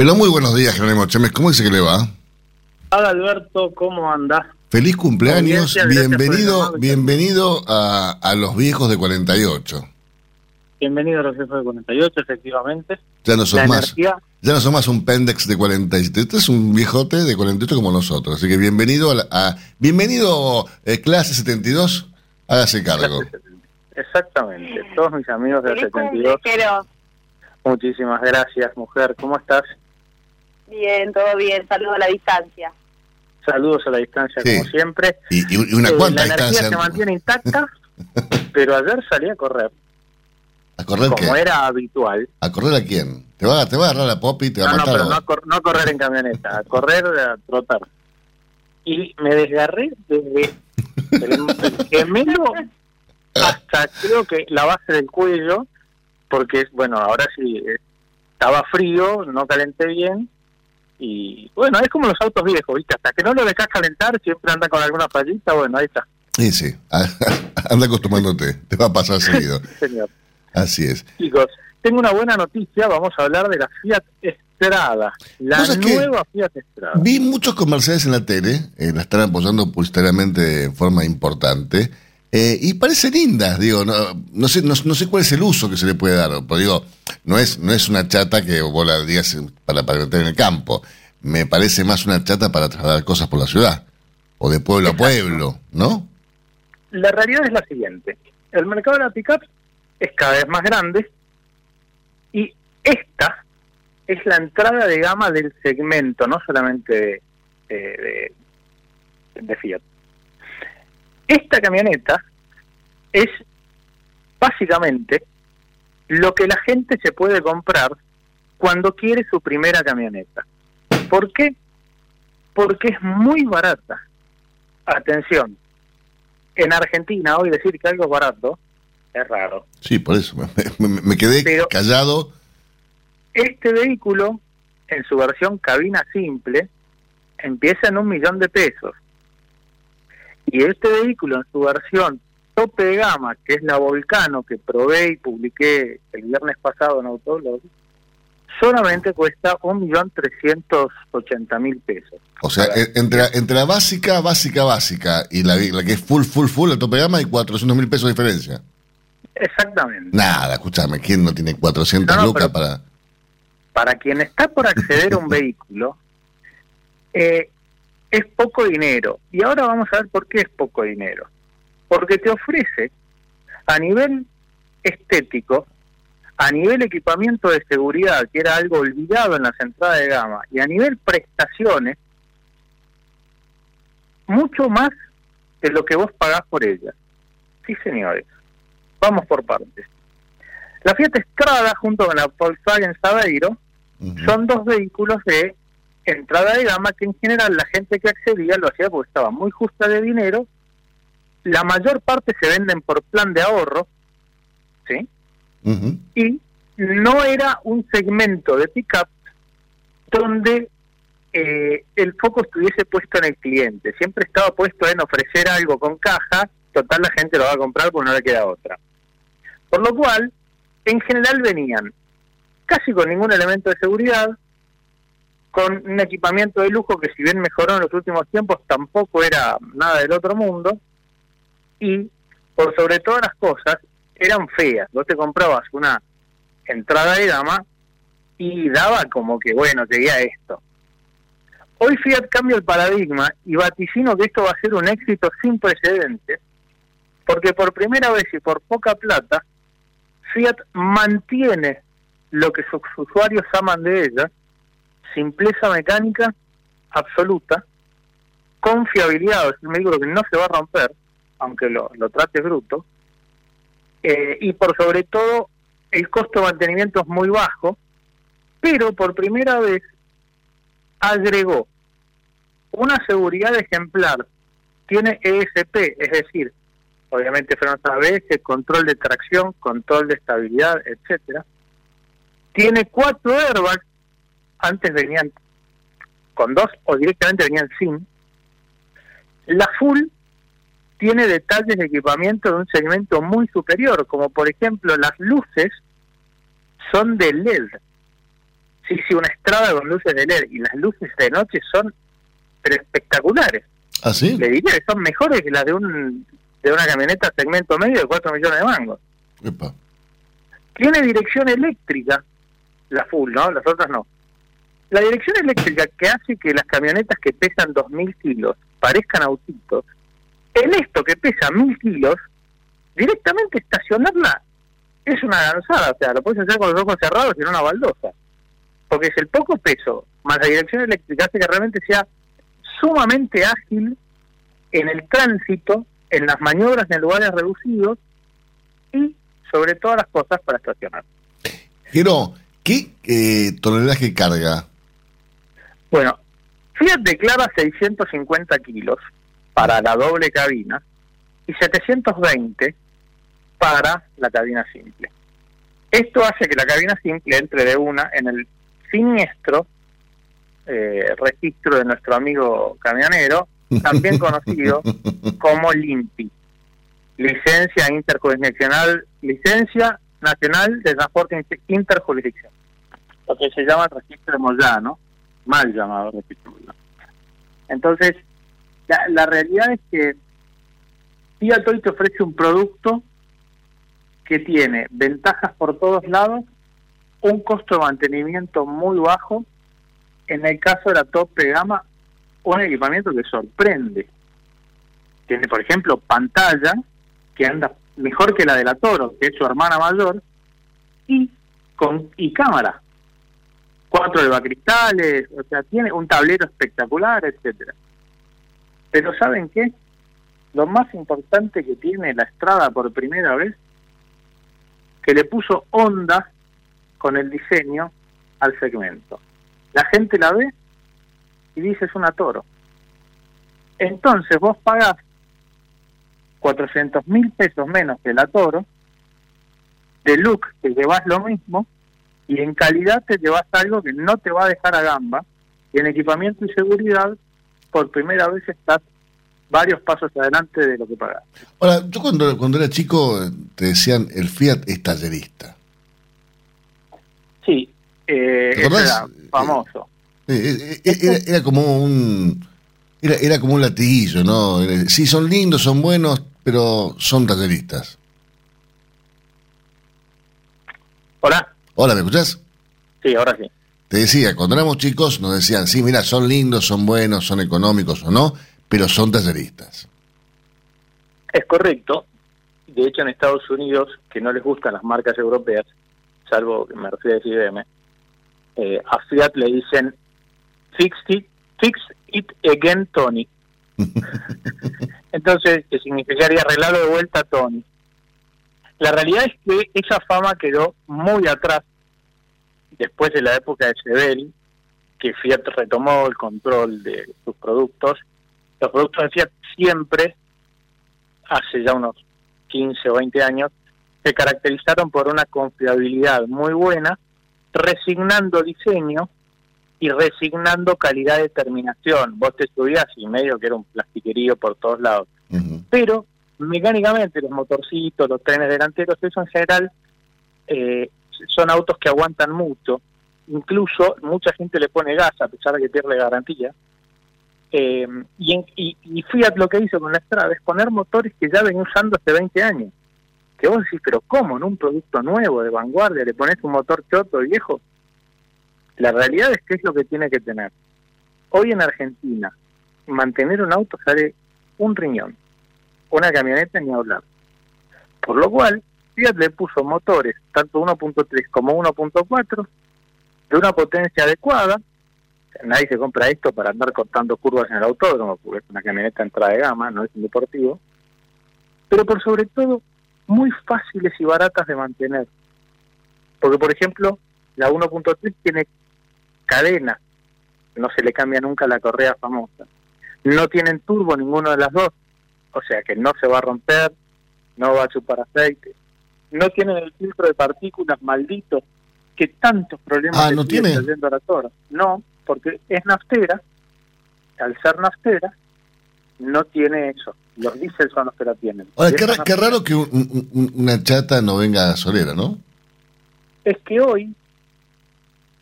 Pero muy buenos días, Jerónimo Chemes. ¿Cómo dice que le va? Hola Alberto, ¿cómo andás? Feliz cumpleaños. Gracias Bienvenido, bienvenido a, a los viejos de 48. Bienvenido a los jefes de 48, efectivamente. Ya no sos La más. energía, Ya no sos más un pendex de 47. Este es un viejote de 48 como nosotros. Así que bienvenido a, la- a- bienvenido eh, clase 72. Hágase cargo. exactamente. Todos mis amigos del Feliz cumple, 72. Jero. Muchísimas gracias, mujer. ¿Cómo estás? Bien, todo bien. Saludo a la distancia. Saludos a la distancia, Sí. como siempre. Y, y una Eh, cuanta la energía se mantiene intacta, pero ayer salí a correr, ¿A correr como qué? era habitual. ¿A correr a quién? ¿Te va, te va a agarrar la popi y te va No, a no, matar? pero a no a, cor- no a correr en camioneta, a correr, a trotar. Y me desgarré desde el, el gemelo hasta creo que la base del cuello, porque, bueno, ahora sí, eh, estaba frío, no calenté bien. Y bueno, es como los autos viejos, ¿viste? Hasta que no lo dejas calentar, siempre anda con alguna fallita. Bueno, ahí está, Sí, sí. Anda acostumbrándote. Te va a pasar seguido. señor. Así es. Chicos, tengo una buena noticia. Vamos a hablar de la Fiat Estrada, la nueva Fiat Estrada. Vi muchos comerciales en la tele, eh, la están apoyando publicitariamente de forma importante, eh, y parece linda, digo, no, no sé, no, no sé cuál es el uso que se le puede dar, pero digo, no es, no es una chata que vos la digas para, para meter en el campo, me parece más una chata para trasladar cosas por la ciudad, o de pueblo a pueblo, ¿no? La realidad es la siguiente. El mercado de la pickup es cada vez más grande y esta es la entrada de gama del segmento, no solamente de- de Fiat. Esta camioneta es básicamente lo que la gente se puede comprar cuando quiere su primera camioneta. ¿Por qué? Porque es muy barata. Atención, en Argentina hoy decir que algo es barato es raro. Sí, por eso, me, me- me quedé Pero- callado, Este vehículo, en su versión cabina simple, empieza en un millón de pesos. Y este vehículo, en su versión tope de gama, que es la Volcano, que probé y publiqué el viernes pasado en Autoblog, solamente cuesta un millón trescientos ochenta mil pesos. o sea, e- entre, entre la básica, básica, básica, y la, la que es full, full, full, la tope de gama, hay 400 mil pesos de diferencia. Exactamente. Nada, escúchame, ¿quién no tiene 400 No, no, lucas para...? para quien está por acceder a un vehículo, eh, es poco dinero. Y ahora vamos a ver por qué es poco dinero. Porque te ofrece, a nivel estético, a nivel equipamiento de seguridad, que era algo olvidado en las entradas de gama, y a nivel prestaciones, mucho más de lo que vos pagás por ella. Sí, señores. Vamos por partes. La Fiat Strada junto con la Volkswagen Sabeiro Ujú. son dos vehículos de entrada de gama que en general la gente que accedía lo hacía porque estaba muy justa de dinero. La mayor parte se venden por plan de ahorro, ¿sí? eh, el foco estuviese puesto en el cliente. Siempre estaba puesto en ofrecer algo con caja, total la gente lo va a comprar porque no le queda otra. Por lo cual, en general venían casi con ningún elemento de seguridad, con un equipamiento de lujo que si bien mejoró en los últimos tiempos, tampoco era nada del otro mundo, y por sobre todas las cosas, eran feas. Vos te comprabas una entrada de gama y daba como que, bueno, tenía esto. Hoy Fiat cambia el paradigma y vaticino que esto va a ser un éxito sin precedentes, porque por primera vez y por poca plata, Fiat mantiene lo que sus usuarios aman de ella, simpleza mecánica absoluta, confiabilidad, es un vehículo que no se va a romper, aunque lo, lo trate bruto, eh, y por sobre todo el costo de mantenimiento es muy bajo, pero por primera vez agregó una seguridad ejemplar, tiene ESP, es decir, obviamente frenos ABS, control de tracción, control de estabilidad, etcétera. Tiene cuatro airbags, antes venían con dos o directamente venían sin. La full tiene detalles de equipamiento de un segmento muy superior, como por ejemplo las luces son de LED. Sí, sí, una estrada con luces de LED y las luces de noche son pero espectaculares. ¿Ah, sí? Le diría que son mejores que las de un de una camioneta segmento medio de 4 millones de mangos. Epa. Tiene dirección eléctrica, la full, ¿no? Las otras no. La dirección eléctrica que hace que las camionetas que pesan 2.000 kilos parezcan autitos, en esto que pesa 1.000 kilos, directamente estacionarla es una lanzada, o sea, lo puedes hacer con los ojos cerrados en una baldosa. Porque es el poco peso más la dirección eléctrica hace que realmente sea sumamente ágil en el tránsito, en las maniobras en lugares reducidos y sobre todas las cosas para estacionar. Pero, ¿qué eh, tonelaje carga? Bueno, Fiat declara 650 kilos para la doble cabina y 720 para la cabina simple. Esto hace que la cabina simple entre de una en el siniestro eh, registro de nuestro amigo camionero, también conocido como LIMPI, Licencia Interjurisdiccional, Licencia Nacional de Transporte Interjurisdicción, lo que se llama el registro de Moyano, mal llamado Moyano. Entonces, la, la realidad es que Fiat hoy te ofrece un producto que tiene ventajas por todos lados, un costo de mantenimiento muy bajo, en el caso de la top de gama, un equipamiento que sorprende. Tiene, por ejemplo, pantalla, que anda mejor que la de la Toro, que es su hermana mayor, y con y cámara. Cuatro levacristales, o sea, tiene un tablero espectacular, etcétera. Pero ¿saben qué? Lo más importante que tiene la Estrada por primera vez, que le puso onda con el diseño al segmento. La gente la ve y dice es una toro. Entonces vos pagás 400 mil pesos menos que la toro, de look te llevas lo mismo y en calidad te llevas algo que no te va a dejar a gamba y en equipamiento y seguridad por primera vez estás varios pasos adelante de lo que pagás. Ahora, yo cuando, cuando era chico te decían el Fiat es tallerista. Sí, eh, era famoso. Eh, eh, Era, era como un era, era como un latiguillo, ¿no? Sí, son lindos, son buenos, pero son talleristas. Hola, Hola, ¿me escuchás? sí, ahora sí. Te decía, cuando éramos chicos nos decían, sí, mira, son lindos, son buenos, son económicos o no, pero son talleristas. Es correcto. De hecho, en Estados Unidos, que no les gustan las marcas europeas, salvo Mercedes y BM, eh, a Fiat le dicen fix it, fix it again, Tony. Entonces, que significaría arreglarlo de vuelta, Tony. La realidad es que esa fama quedó muy atrás después de la época de Sebel, que Fiat retomó el control de sus productos. Los productos de Fiat siempre hace ya unos 15 o 20 años, se caracterizaron por una confiabilidad muy buena, resignando diseño y resignando calidad de terminación. Vos te subías y medio que era un plastiquerío por todos lados. Pero mecánicamente los motorcitos, los trenes delanteros, eso en general eh, son autos que aguantan mucho. Incluso mucha gente le pone gas a pesar de que pierde garantía. Eh, y, en- y, y Fiat lo que hizo con la Estrada es poner motores que ya venía usando hace 20 años. Que vos decís, pero ¿cómo? En un producto nuevo, de vanguardia, le pones un motor choto viejo. La realidad es que es lo que tiene que tener. Hoy en Argentina, mantener un auto sale un riñón. Una camioneta ni hablar. Por lo cual, Le puso motores, tanto 1.3 como 1.4, de una potencia adecuada. Nadie se compra esto para andar cortando curvas en el autódromo, porque es una camioneta entrada de gama, no es un deportivo. Pero por sobre todo, muy fáciles y baratas de mantener. Porque, por ejemplo, la 1.3 tiene cadena, no se le cambia nunca la correa famosa. No tienen turbo ninguno de las dos, o sea que no se va a romper, no va a chupar aceite. No tienen el filtro de partículas maldito que tantos problemas Ah, ¿no tiene? trayendo a la Toro. No, porque es naftera, al ser naftera, no tiene eso. Los diésel son los que la tienen. Ahora, qué, raro que un- un- un- una chata no venga solera, ¿no? es que hoy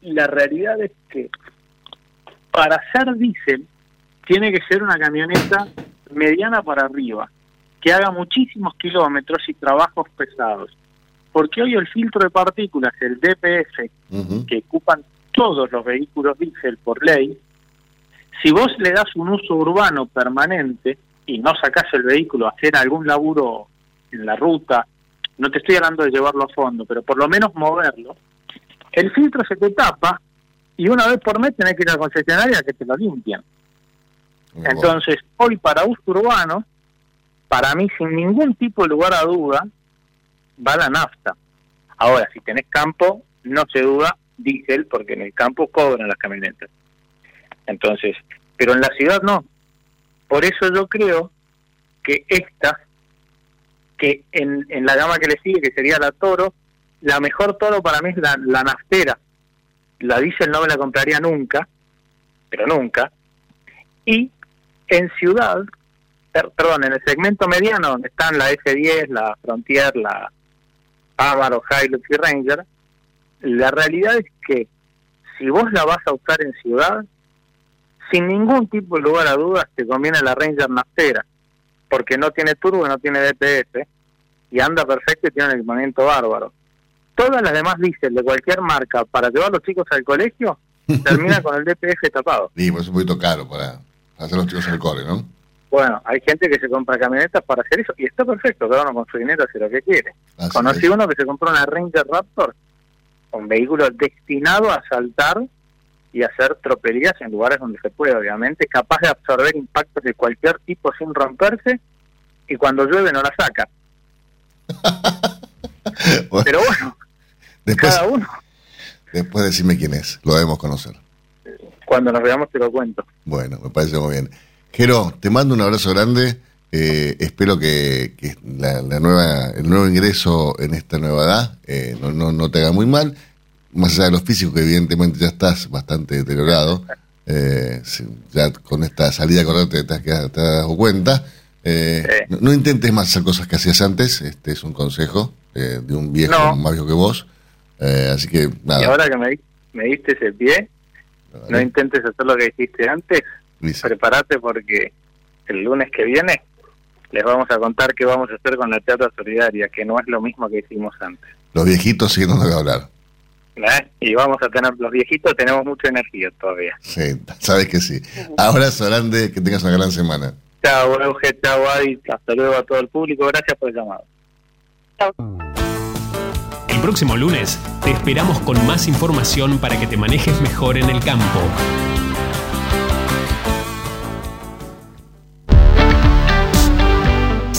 la realidad es que para ser diésel tiene que ser una camioneta mediana para arriba, que haga muchísimos kilómetros y trabajos pesados. Porque hoy el filtro de partículas, el DPF, que ocupan todos los vehículos diésel por ley, si vos le das un uso urbano permanente y no sacás el vehículo a hacer algún laburo en la ruta, no te estoy hablando de llevarlo a fondo, pero por lo menos moverlo, el filtro se te tapa y una vez por mes tenés que ir a la concesionaria que te lo limpian. Entonces, hoy para uso urbano, para mí sin ningún tipo de lugar a duda, va la nafta. Ahora, si tenés campo, no se duda diésel, porque en el campo cobran las camionetas. Entonces, pero en la ciudad no. Por eso yo creo que esta, que en, en la gama que le sigue, que sería la Toro, la mejor Toro para mí es la, la naftera. La diésel no me la compraría nunca, pero nunca. Y en ciudad, per- perdón, en el segmento mediano, donde están la F10, la Frontier, la Amaro, Hilux y Ranger, la realidad es que si vos la vas a usar en ciudad, sin ningún tipo de lugar a dudas te conviene la Ranger naftera, porque no tiene turbo, no tiene DPF, y anda perfecto y tiene un equipamiento bárbaro. Todas las demás diésel de cualquier marca para llevar a los chicos al colegio termina con el DPF tapado. Sí, pues es un poquito caro para hacer los chicos al core, ¿no? Bueno, hay gente que se compra camionetas para hacer eso y está perfecto, cada uno con su dinero hace lo que quiere. Así Conocí es. uno que se compró una Ranger Raptor, un vehículo destinado a saltar y hacer tropelías en lugares donde se puede, obviamente, capaz de absorber impactos de cualquier tipo sin romperse y cuando llueve no la saca. Pero bueno, Después, cada uno, después decime quién es, lo debemos conocer. cuando nos veamos te lo cuento. Bueno, me parece muy bien. Jero, te mando un abrazo grande. eh, espero que, que la, la nueva, el nuevo ingreso en esta nueva edad eh, no, no, no te haga muy mal. Más allá de los físicos, que evidentemente ya estás bastante deteriorado. eh, ya con esta salida correcta te te has dado cuenta. Eh, no, no intentes más hacer cosas que hacías antes. Este es un consejo de un viejo más viejo que vos. Así que nada. Y ahora que me, me diste ese pie, no intentes hacer lo que dijiste antes, prepárate porque el lunes que viene les vamos a contar qué vamos a hacer con la teatro solidaria, que no es lo mismo que hicimos antes. Los viejitos siguen dando que hablar. ¿eh? Y vamos a tener, los viejitos tenemos mucha energía todavía. Sí, sabes que sí. Abrazo grande, que tengas una gran semana. Chao, Euge, chao, Adi, hasta luego a todo el público, gracias por el llamado. El próximo lunes te esperamos con más información para que te manejes mejor en el campo.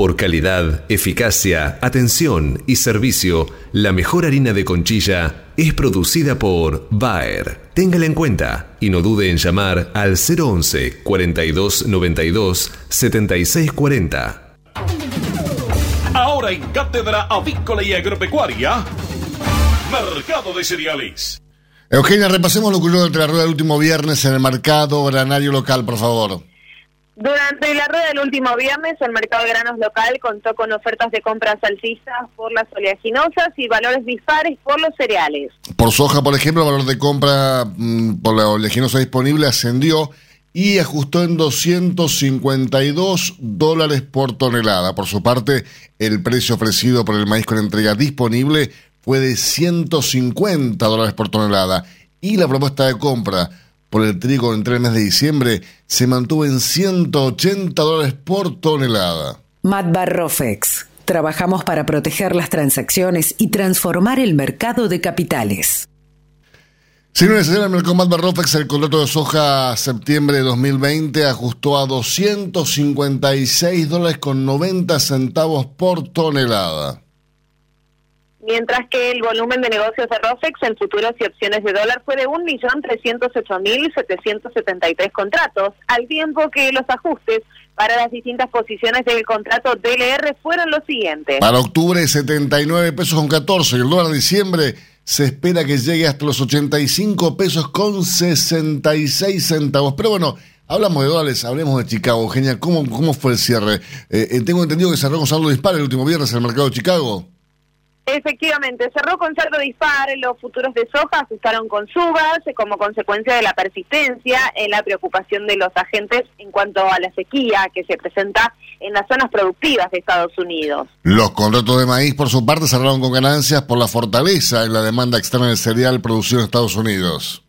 Por calidad, eficacia, atención y servicio, la mejor harina de conchilla es producida por Bayer. Téngala en cuenta y no dude en llamar al 011 42 92 76 40. Ahora en Cátedra Avícola y Agropecuaria, Mercado de Cereales. Eugenia, repasemos lo que ocurrió entre la rueda del último viernes en el mercado granario local, por favor. Durante la rueda del último viernes, el mercado de granos local contó con ofertas de compras alcistas por las oleaginosas y valores dispares por los cereales. Por soja, por ejemplo, el valor de compra mm, por la oleaginosa disponible ascendió y ajustó en 252 dólares por tonelada. Por su parte, el precio ofrecido por el maíz con entrega disponible fue de 150 dólares por tonelada y la propuesta de compra por el trigo entre el mes de diciembre se mantuvo en 180 dólares por tonelada. Matbar Rofex. Trabajamos para proteger las transacciones y transformar el mercado de capitales. Si no necesario, el mercado Matbar Rofex, el contrato de soja septiembre de 2020 ajustó a 256 dólares con 90 centavos por tonelada mientras que el volumen de negocios de ROFEX en futuros y opciones de dólar fue de 1.308.773 contratos, al tiempo que los ajustes para las distintas posiciones del contrato DLR fueron los siguientes. Para octubre 79 pesos con 14 y el dólar de diciembre se espera que llegue hasta los 85 pesos con 66 centavos. Pero bueno, hablamos de dólares, hablemos de Chicago. Genial, ¿cómo, cómo fue el cierre? Eh, eh, tengo entendido que cerró con saldo disparo el último viernes en el mercado de Chicago. Efectivamente, cerró con saldo dispar, los futuros de soja asustaron con subas como consecuencia de la persistencia en la preocupación de los agentes en cuanto a la sequía que se presenta en las zonas productivas de Estados Unidos. Los contratos de maíz, por su parte, cerraron con ganancias por la fortaleza en la demanda externa del cereal producido en Estados Unidos.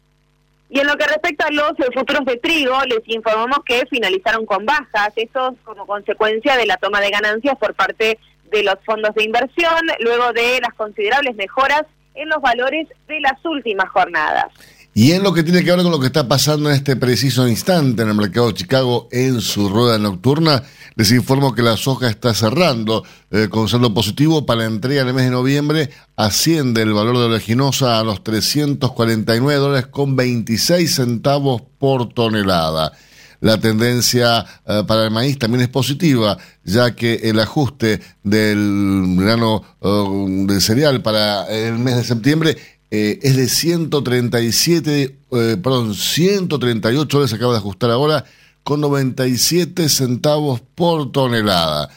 Y en lo que respecta a los futuros de trigo, les informamos que finalizaron con bajas, eso como consecuencia de la toma de ganancias por parte de los fondos de inversión, luego de las considerables mejoras en los valores de las últimas jornadas. Y en lo que tiene que ver con lo que está pasando en este preciso instante en el mercado de Chicago en su rueda nocturna, les informo que la soja está cerrando eh, con saldo positivo para la entrega en el mes de noviembre. Asciende el valor de la oleaginosa a los 349 dólares con 26 centavos por tonelada. La tendencia eh, para el maíz también es positiva, ya que el ajuste del grano uh, del cereal para el mes de septiembre eh, es de 137, perdón, 138 dólares, acaba de ajustar ahora, con 97 centavos por tonelada.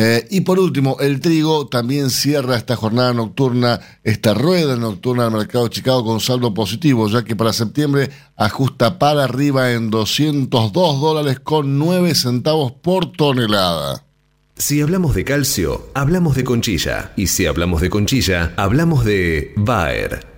Eh, y por último, el trigo también cierra esta jornada nocturna, esta rueda nocturna del mercado Chicago con saldo positivo, ya que para septiembre ajusta para arriba en 202 dólares con 9 centavos por tonelada. Si hablamos de calcio, hablamos de conchilla. Y si hablamos de conchilla, hablamos de Bayer.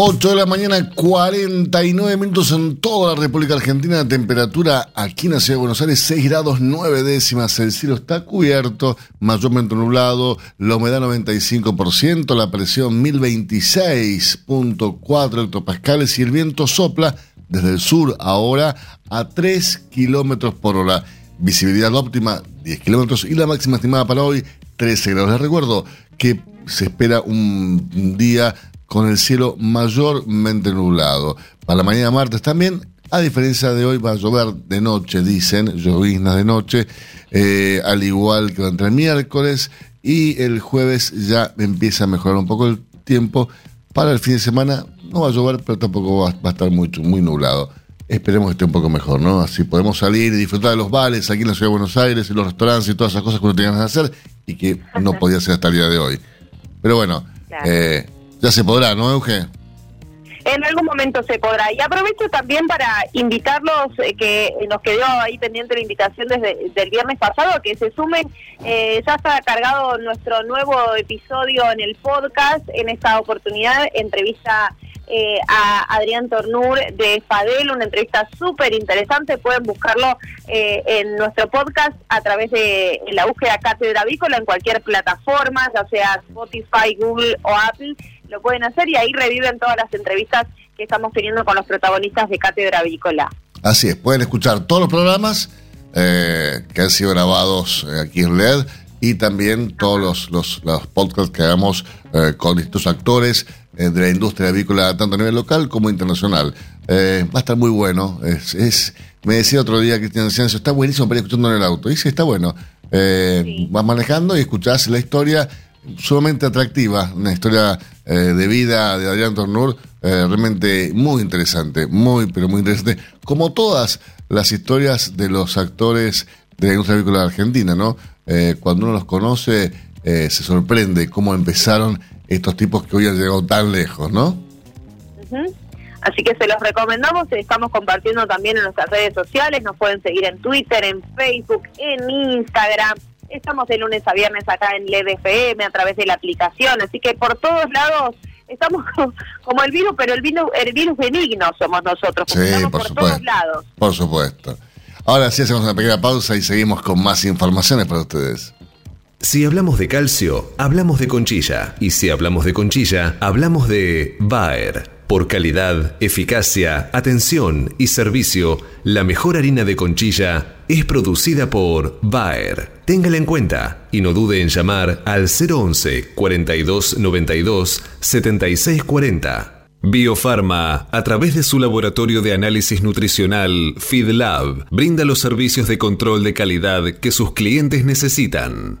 8 de la mañana, 49 minutos en toda la República Argentina. La temperatura aquí en la ciudad de Buenos Aires, 6 grados 9 décimas. El cielo está cubierto, mayormente nublado, la humedad 95%, la presión 1026.4 hectopascales y el viento sopla desde el sur ahora a 3 kilómetros por hora. Visibilidad óptima 10 kilómetros y la máxima estimada para hoy 13 grados. Les recuerdo que se espera un día con el cielo mayormente nublado. Para la mañana martes también, a diferencia de hoy, va a llover de noche, dicen, lloviznas de noche, eh, al igual que entre el miércoles y el jueves ya empieza a mejorar un poco el tiempo. Para el fin de semana no va a llover, pero tampoco va, va a estar muy, muy nublado. Esperemos que esté un poco mejor, ¿no? Así podemos salir y disfrutar de los bares aquí en la ciudad de Buenos Aires, y los restaurantes y todas esas cosas que uno tenía que hacer y que no podía hacer hasta el día de hoy. Pero bueno, eh, ya se podrá, ¿no, Euge? En algún momento se podrá. Y aprovecho también para invitarlos, eh, que nos quedó ahí pendiente la invitación desde el viernes pasado, que se sumen. Eh, ya está cargado nuestro nuevo episodio en el podcast. En esta oportunidad, entrevista eh, a Adrián Tornur de Fadel, una entrevista súper interesante. Pueden buscarlo eh, en nuestro podcast a través de la búsqueda Cátedra Avícola en cualquier plataforma, ya sea Spotify, Google o Apple. Lo pueden hacer y ahí reviven todas las entrevistas que estamos teniendo con los protagonistas de Cátedra Avícola. Así es, pueden escuchar todos los programas eh, que han sido grabados aquí en LED y también todos los, los, los podcasts que hagamos con distintos actores eh, de la industria avícola, tanto a nivel local como internacional. Eh, va a estar muy bueno. Es, es me decía otro día Cristian Ciencio, está buenísimo para ir escuchando en el auto. Y sí, está bueno. Eh, Vas manejando y escuchás la historia sumamente atractiva, una historia eh, de vida de Adrián Tornur, realmente muy interesante, muy, pero muy interesante, como todas las historias de los actores de la industria avícola argentina, ¿no? cuando uno los conoce, se sorprende cómo empezaron estos tipos que hoy han llegado tan lejos, ¿no? Así que se los recomendamos, estamos compartiendo también en nuestras redes sociales, nos pueden seguir en Twitter, en Facebook, en Instagram. Estamos de lunes a viernes acá en LEDFM a través de la aplicación, así que por todos lados estamos como el virus, pero el virus, el virus benigno somos nosotros, sí, estamos por, todos lados. Por supuesto. Ahora sí hacemos una pequeña pausa y seguimos con más informaciones para ustedes. Si hablamos de calcio, hablamos de conchilla. Y si hablamos de conchilla, hablamos de Bayer. Por calidad, eficacia, atención y servicio, la mejor harina de conchilla es producida por Bayer. Téngala en cuenta y no dude en llamar al 011 42 92 76 40. Biofarma, a través de su laboratorio de análisis nutricional FeedLab, brinda los servicios de control de calidad que sus clientes necesitan.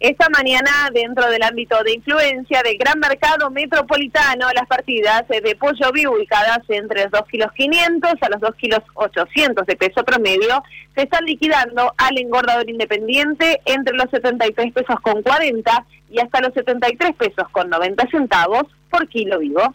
Esta mañana, dentro del ámbito de influencia del gran mercado metropolitano, las partidas de pollo vivo entre los 2 kilos 500 a los 2 kilos 800 de peso promedio se están liquidando al engordador independiente entre los 73 pesos con 40 y hasta los 73 pesos con 90 centavos por kilo vivo.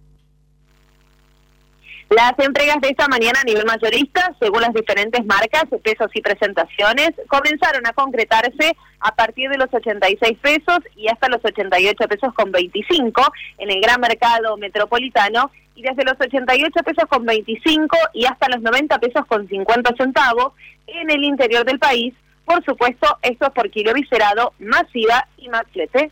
Las entregas de esta mañana a nivel mayorista, según las diferentes marcas, pesos y presentaciones, comenzaron a concretarse a partir de los 86 pesos y hasta los 88 pesos con 25 en el gran mercado metropolitano y desde los 88 pesos con 25 y hasta los 90 pesos con 50 centavos en el interior del país. Por supuesto, esto es por kilo viscerado, masiva y más flete.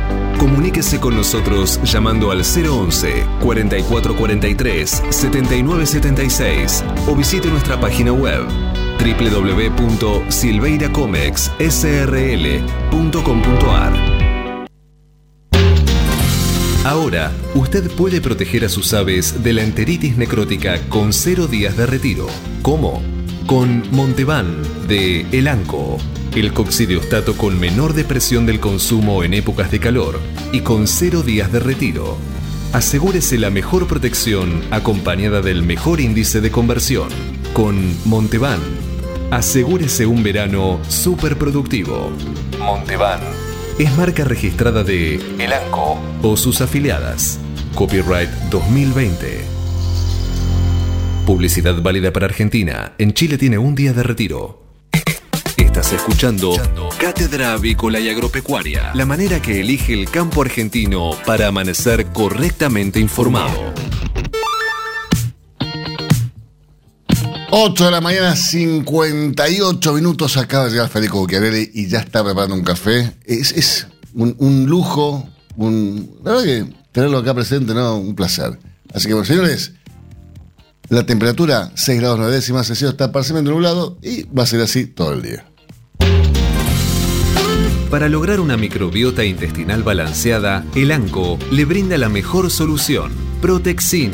Comuníquese con nosotros llamando al 011 4443 7976 o visite nuestra página web www.silveiracomexsrl.com.ar. Ahora, usted puede proteger a sus aves de la enteritis necrótica con cero días de retiro. ¿Cómo? Con Montevan de Elanco el coccidiostato con menor depresión del consumo en épocas de calor y con cero días de retiro. Asegúrese la mejor protección acompañada del mejor índice de conversión. Con Montevan, asegúrese un verano súper productivo. Montevan es marca registrada de Elanco o sus afiliadas. Copyright 2020. Publicidad válida para Argentina. En Chile tiene un día de retiro. Estás escuchando Cátedra Avícola y Agropecuaria, la manera que elige el campo argentino para amanecer correctamente informado. 8 de la mañana, 58 minutos. Acaba de llegar Federico Bucchiarelli y ya está preparando un café. Es, es un, lujo, un, la verdad que tenerlo acá presente, ¿no? Un placer. Así que, bueno, señores, la temperatura 6 grados 9 décimas, el cielo está parcialmente nublado y va a ser así todo el día. Para lograr una microbiota intestinal balanceada, el ANCO le brinda la mejor solución, Protexin,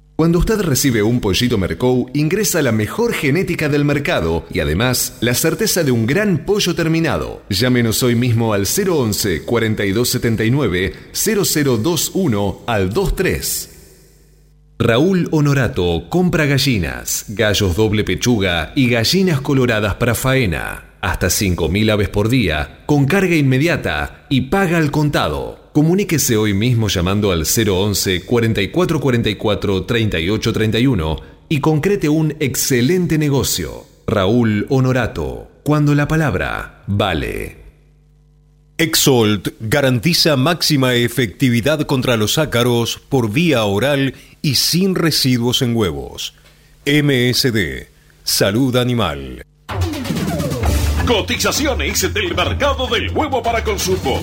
Cuando usted recibe un pollito Mercou, ingresa la mejor genética del mercado y además la certeza de un gran pollo terminado. Llámenos hoy mismo al 011 4279 0021 al 23. Raúl Honorato compra gallinas, gallos doble pechuga y gallinas coloradas para faena. Hasta 5.000 aves por día, con carga inmediata y paga al contado. Comuníquese hoy mismo llamando al 011 4444 3831 y concrete un excelente negocio. Raúl Honorato, cuando la palabra vale. Exolt garantiza máxima efectividad contra los ácaros por vía oral y sin residuos en huevos. MSD, Salud Animal. Cotizaciones del mercado del huevo para consumo.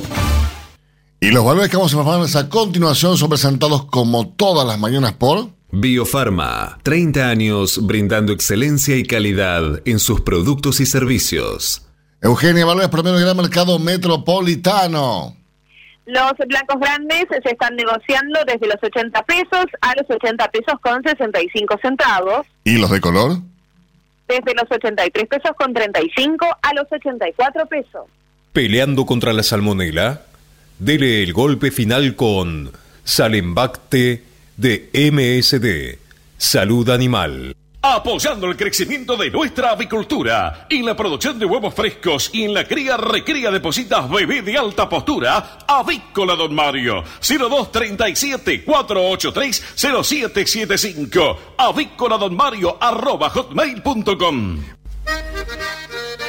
Y los valores que vamos a informarles a continuación son presentados como todas las mañanas por Biofarma, 30 años brindando excelencia y calidad en sus productos y servicios. Eugenia Valores, promedio del gran mercado metropolitano. Los blancos grandes se están negociando desde los 80 pesos a los 80 pesos con 65 centavos. ¿Y los de color? Desde los 83 pesos con 35 a los 84 pesos. Peleando contra la salmonela, dele el golpe final con Salembacte de MSD, Salud Animal. Apoyando el crecimiento de nuestra avicultura, en la producción de huevos frescos y en la cría recría de positas bebé de alta postura, Avícola Don Mario, 0237-483-0775, avícola Don Mario, arroba hotmail.com.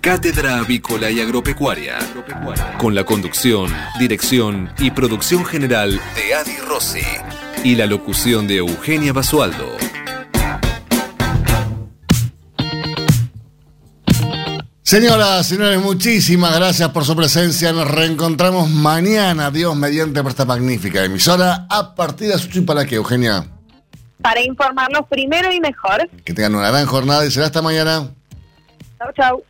Cátedra Avícola y Agropecuaria, con la conducción, dirección y producción general de Adi Rossi y la locución de Eugenia Basualdo. Señoras, señores, muchísimas gracias por su presencia. Nos reencontramos mañana, Dios mediante, por esta magnífica emisora. A partir de las 8 y para qué, Eugenia. Para informarnos primero y mejor. Que tengan una gran jornada y será hasta mañana. Chau, chau.